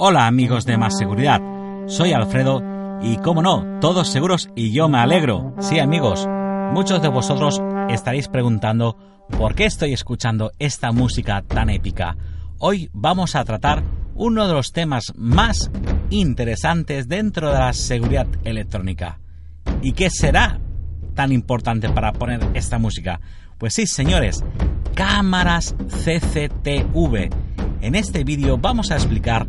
Hola amigos de Más Seguridad, soy Alfredo y como no, todos seguros y yo me alegro. Sí amigos, muchos de vosotros estaréis preguntando por qué estoy escuchando esta música tan épica. Hoy vamos a tratar uno de los temas más interesantes dentro de la seguridad electrónica. ¿Y qué será tan importante para poner esta música? Pues sí, señores, cámaras CCTV. En este vídeo vamos a explicar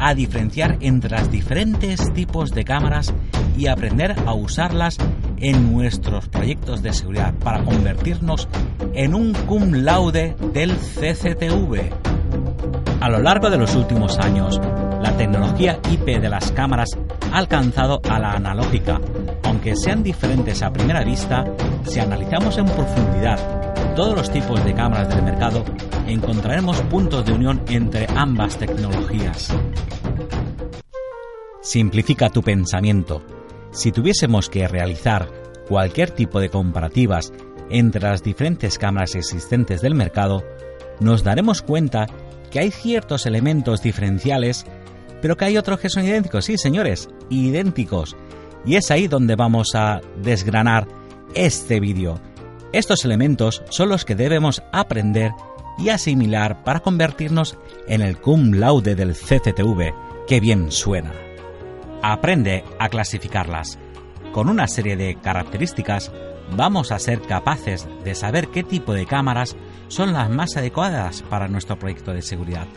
a diferenciar entre los diferentes tipos de cámaras y aprender a usarlas en nuestros proyectos de seguridad para convertirnos en un cum laude del CCTV. A lo largo de los últimos años, la tecnología IP de las cámaras ha alcanzado a la analógica. Aunque sean diferentes a primera vista, si analizamos en profundidad todos los tipos de cámaras del mercado, encontraremos puntos de unión entre ambas tecnologías. Simplifica tu pensamiento. Si tuviésemos que realizar cualquier tipo de comparativas entre las diferentes cámaras existentes del mercado, nos daremos cuenta que hay ciertos elementos diferenciales, pero que hay otros que son idénticos. Sí, señores, idénticos. Y es ahí donde vamos a desgranar este vídeo. Estos elementos son los que debemos aprender y asimilar para convertirnos en el cum laude del CCTV. ¡Qué bien suena! Aprende a clasificarlas. Con una serie de características vamos a ser capaces de saber qué tipo de cámaras son las más adecuadas para nuestro proyecto de seguridad.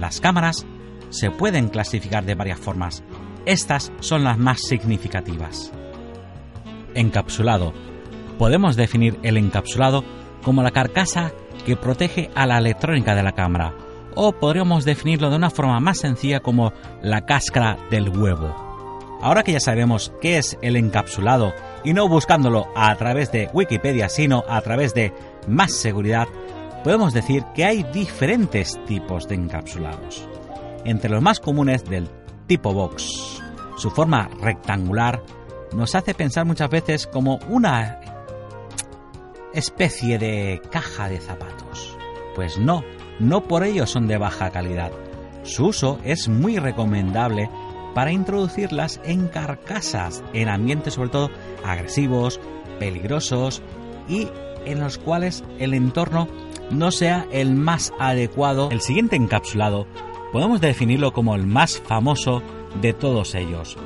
Las cámaras se pueden clasificar de varias formas. Estas son las más significativas. Encapsulado. Podemos definir el encapsulado como la carcasa que protege a la electrónica de la cámara, o podríamos definirlo de una forma más sencilla como la cáscara del huevo. Ahora que ya sabemos qué es el encapsulado y no buscándolo a través de Wikipedia, sino a través de más seguridad, podemos decir que hay diferentes tipos de encapsulados. Entre los más comunes del tipo box, su forma rectangular nos hace pensar muchas veces como una especie de caja de zapatos. Pues no, no por ello son de baja calidad. Su uso es muy recomendable para introducirlas en carcasas, en ambientes sobre todo agresivos, peligrosos y en los cuales el entorno no sea el más adecuado. El siguiente encapsulado podemos definirlo como el más famoso de todos ellos.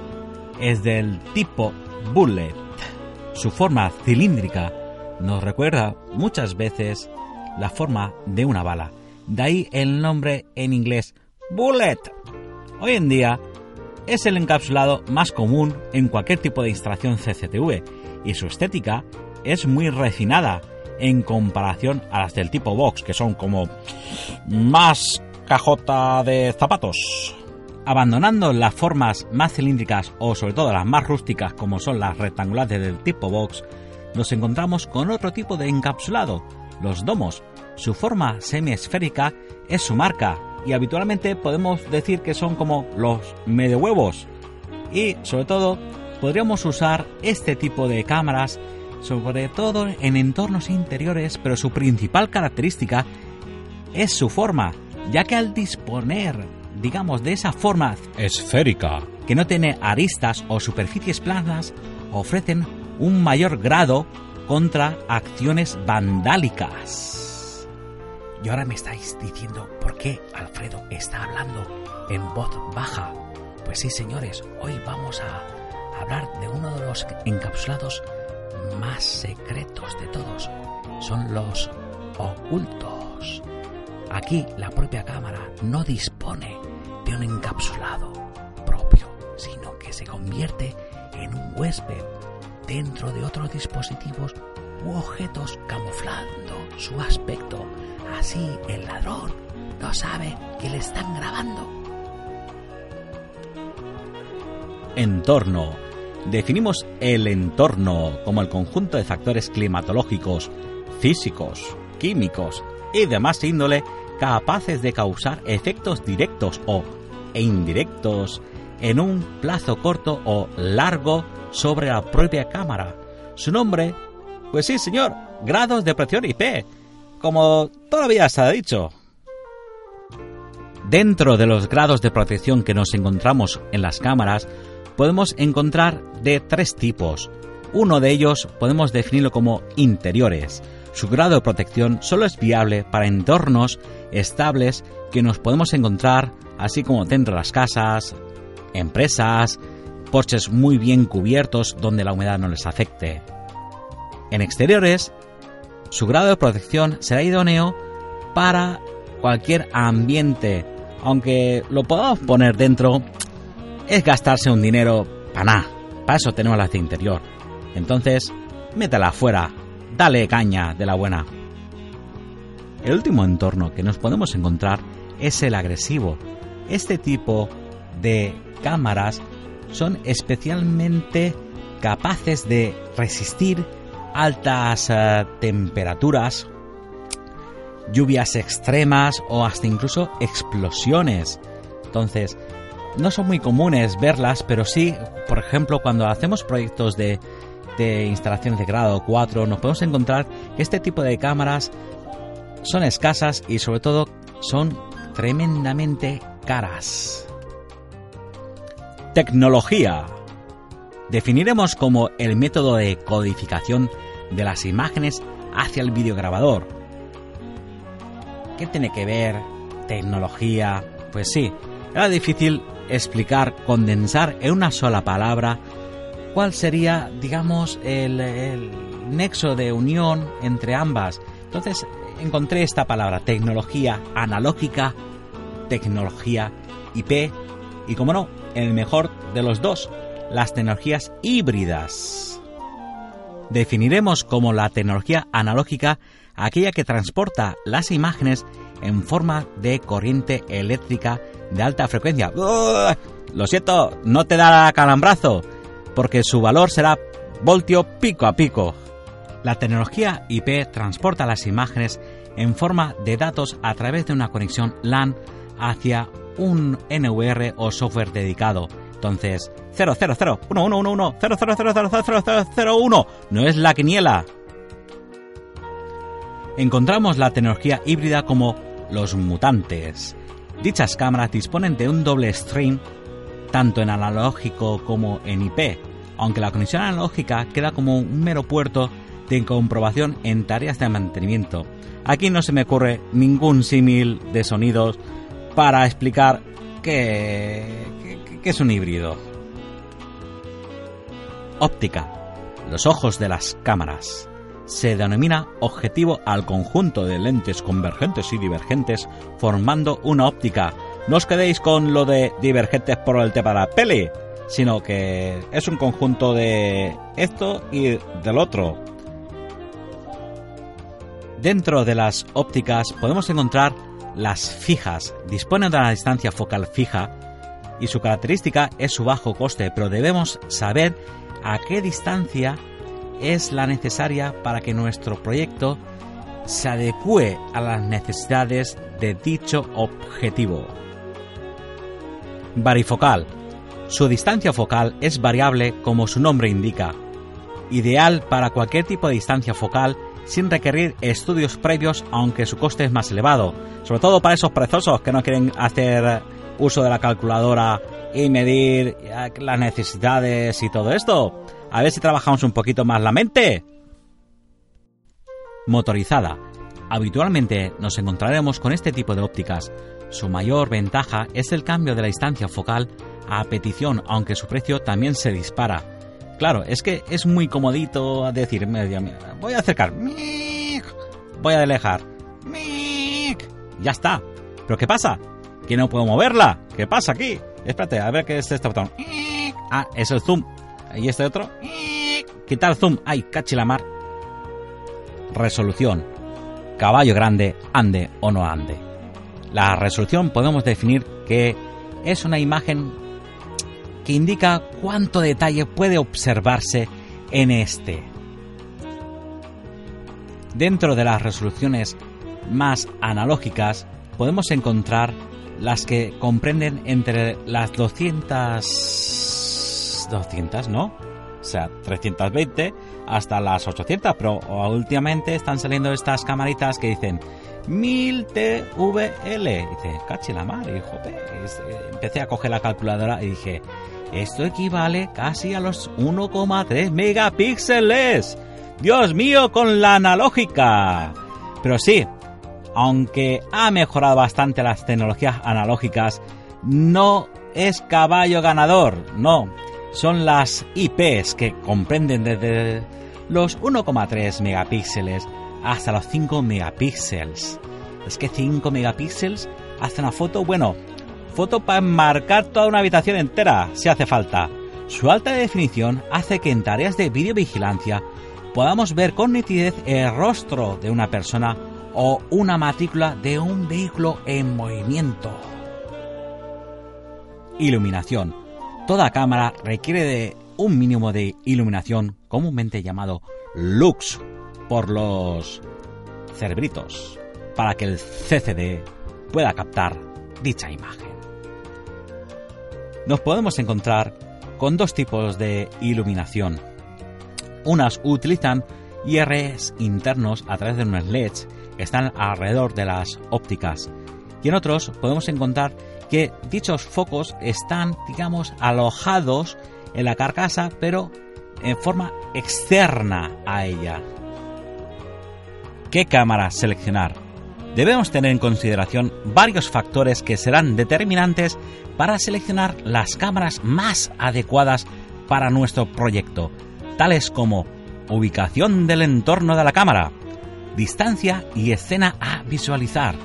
Es del tipo bullet. Su forma cilíndrica nos recuerda muchas veces la forma de una bala. De ahí el nombre en inglés bullet. Hoy en día es el encapsulado más común en cualquier tipo de instalación CCTV y su estética es muy refinada en comparación a las del tipo box, que son como más cajota de zapatos. Abandonando las formas más cilíndricas o sobre todo las más rústicas como son las rectangulares del tipo box, nos encontramos con otro tipo de encapsulado, los domos. Su forma semiesférica es su marca y habitualmente podemos decir que son como los medio huevos. Y sobre todo podríamos usar este tipo de cámaras sobre todo en entornos interiores, pero su principal característica es su forma, ya que al disponer, digamos, de esa forma esférica, que no tiene aristas o superficies planas, ofrecen un mayor grado contra acciones vandálicas. Y ahora me estáis diciendo por qué Alfredo está hablando en voz baja. Pues sí, señores, hoy vamos a hablar de uno de los encapsulados más secretos de todos. Son los ocultos. Aquí la propia cámara no dispone de un encapsulado propio, sino que se convierte en un huésped dentro de otros dispositivos u objetos camuflando su aspecto Así el ladrón no sabe que le están grabando. Entorno. Definimos el entorno como el conjunto de factores climatológicos, físicos, químicos y demás índole capaces de causar efectos directos o indirectos en un plazo corto o largo sobre la propia cámara. Su nombre, pues sí, señor, grados de presión IP, como todavía se ha dicho. Dentro de los grados de protección que nos encontramos en las cámaras, podemos encontrar de tres tipos. Uno de ellos podemos definirlo como interiores. Su grado de protección solo es viable para entornos estables que nos podemos encontrar, así como dentro de las casas, empresas, porches muy bien cubiertos donde la humedad no les afecte. En exteriores, su grado de protección será idóneo para cualquier ambiente, aunque lo podamos poner dentro, es gastarse un dinero para nada. Para eso tenemos la de interior. Entonces, métela afuera, dale caña de la buena. El último entorno que nos podemos encontrar es el agresivo. Este tipo de cámaras son especialmente capaces de resistir altas eh, temperaturas, lluvias extremas o hasta incluso explosiones. Entonces, no son muy comunes verlas, pero sí, por ejemplo, cuando hacemos proyectos de, de instalaciones de grado 4, nos podemos encontrar que este tipo de cámaras son escasas y sobre todo son tremendamente caras. Tecnología. Definiremos como el método de codificación de las imágenes hacia el videograbador. ¿Qué tiene que ver tecnología? Pues sí, era difícil explicar, condensar en una sola palabra cuál sería, digamos, el, nexo de unión entre ambas. Entonces encontré esta palabra, tecnología analógica, tecnología IP y, como no, el mejor de los dos, las tecnologías híbridas. Definiremos como la tecnología analógica aquella que transporta las imágenes en forma de corriente eléctrica de alta frecuencia. Lo siento, no te dará calambrazo, porque su valor será voltio pico a pico. La tecnología IP transporta las imágenes en forma de datos a través de una conexión LAN hacia un NVR o software dedicado. Entonces, 000 no es la quiniela. Encontramos la tecnología híbrida como los mutantes. Dichas cámaras disponen de un doble stream tanto en analógico como en IP, aunque la conexión analógica queda como un mero puerto de comprobación en tareas de mantenimiento. Aquí no se me ocurre ningún símil de sonidos para explicar qué, es un híbrido. Óptica. Los ojos de las cámaras. Se denomina objetivo al conjunto de lentes convergentes y divergentes formando una óptica. No os quedéis con lo de divergentes por el tema de la peli, sino que es un conjunto de esto y del otro. Dentro de las ópticas podemos encontrar las fijas disponen de una distancia focal fija y su característica es su bajo coste, pero debemos saber a qué distancia es la necesaria para que nuestro proyecto se adecue a las necesidades de dicho objetivo. Varifocal. Su distancia focal es variable como su nombre indica, ideal para cualquier tipo de distancia focal sin requerir estudios previos aunque su coste es más elevado, sobre todo para esos prezosos que no quieren hacer uso de la calculadora y medir las necesidades y todo esto. A ver si trabajamos un poquito más la mente. Motorizada. Habitualmente nos encontraremos con este tipo de ópticas. Su mayor ventaja es el cambio de la distancia focal a petición, aunque su precio también se dispara Claro, es que es muy comodito decir, voy a acercar, voy a alejar, ya está. ¿Pero qué pasa? Que no puedo moverla. ¿Qué pasa aquí? Espérate, a ver qué es este botón. Ah, es el zoom. ¿Y este otro? Quitar zoom. Ay, cachilamar. Resolución. Caballo grande, ande o no ande. La resolución podemos definir que es una imagen que indica cuánto detalle puede observarse en este. Dentro de las resoluciones más analógicas podemos encontrar las que comprenden entre las 200 200, ¿no? O sea, 320 hasta las 800, pero últimamente están saliendo estas camaritas que dicen 1000 TVL. dice, caché la madre, joder. Eh, empecé a coger la calculadora y dije, esto equivale casi a los 1,3 megapíxeles. Dios mío, con la analógica. Pero sí, aunque ha mejorado bastante las tecnologías analógicas, no es caballo ganador, no. Son las IPs que comprenden desde los 1,3 megapíxeles hasta los 5 megapíxeles. Es que 5 megapíxeles hace una foto, bueno, foto para enmarcar toda una habitación entera, si hace falta. Su alta definición hace que en tareas de videovigilancia podamos ver con nitidez el rostro de una persona o una matrícula de un vehículo en movimiento. Iluminación. Toda cámara requiere de un mínimo de iluminación comúnmente llamado lux por los cerebritos para que el CCD pueda captar dicha imagen. Nos podemos encontrar con dos tipos de iluminación. Unas utilizan IRs internos a través de unos LEDs que están alrededor de las ópticas y en otros podemos encontrar que dichos focos están, digamos, alojados en la carcasa pero en forma externa a ella. ¿Qué cámara seleccionar? Debemos tener en consideración varios factores que serán determinantes para seleccionar las cámaras más adecuadas para nuestro proyecto, tales como ubicación del entorno de la cámara, distancia y escena a visualizar,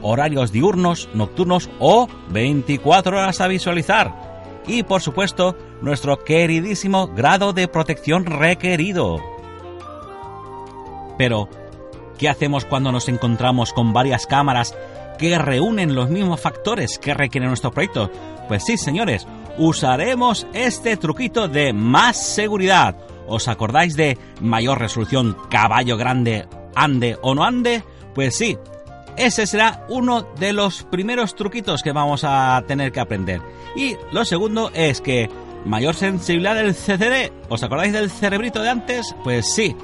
horarios diurnos, nocturnos o 24 horas a visualizar y por supuesto nuestro queridísimo grado de protección requerido. Pero, ¿Qué hacemos cuando nos encontramos con varias cámaras que reúnen los mismos factores que requiere nuestro proyecto? Pues sí, señores, usaremos este truquito de más seguridad. ¿Os acordáis de mayor resolución, caballo grande, ande o no ande? Pues sí, ese será uno de los primeros truquitos que vamos a tener que aprender. Y lo segundo es que mayor sensibilidad del CCD. ¿Os acordáis del cerebrito de antes? Pues sí,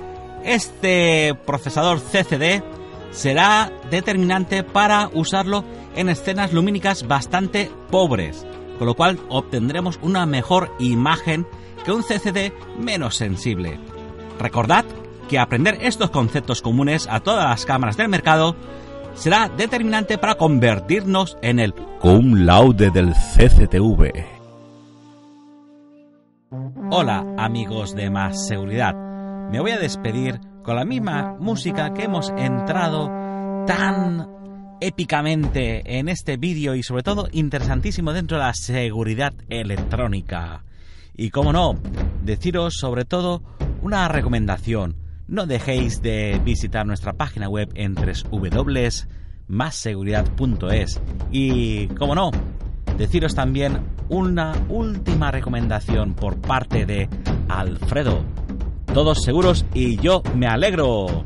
este procesador CCD será determinante para usarlo en escenas lumínicas bastante pobres, con lo cual obtendremos una mejor imagen que un CCD menos sensible. Recordad que aprender estos conceptos comunes a todas las cámaras del mercado será determinante para convertirnos en el cum laude del CCTV. Hola amigos de Más Seguridad me voy a despedir con la misma música que hemos entrado tan épicamente en este vídeo y sobre todo interesantísimo dentro de la seguridad electrónica. Y como no, deciros sobre todo una recomendación. No dejéis de visitar nuestra página web en www.masseguridad.es. Y como no, deciros también una última recomendación por parte de Alfredo todos seguros y yo me alegro.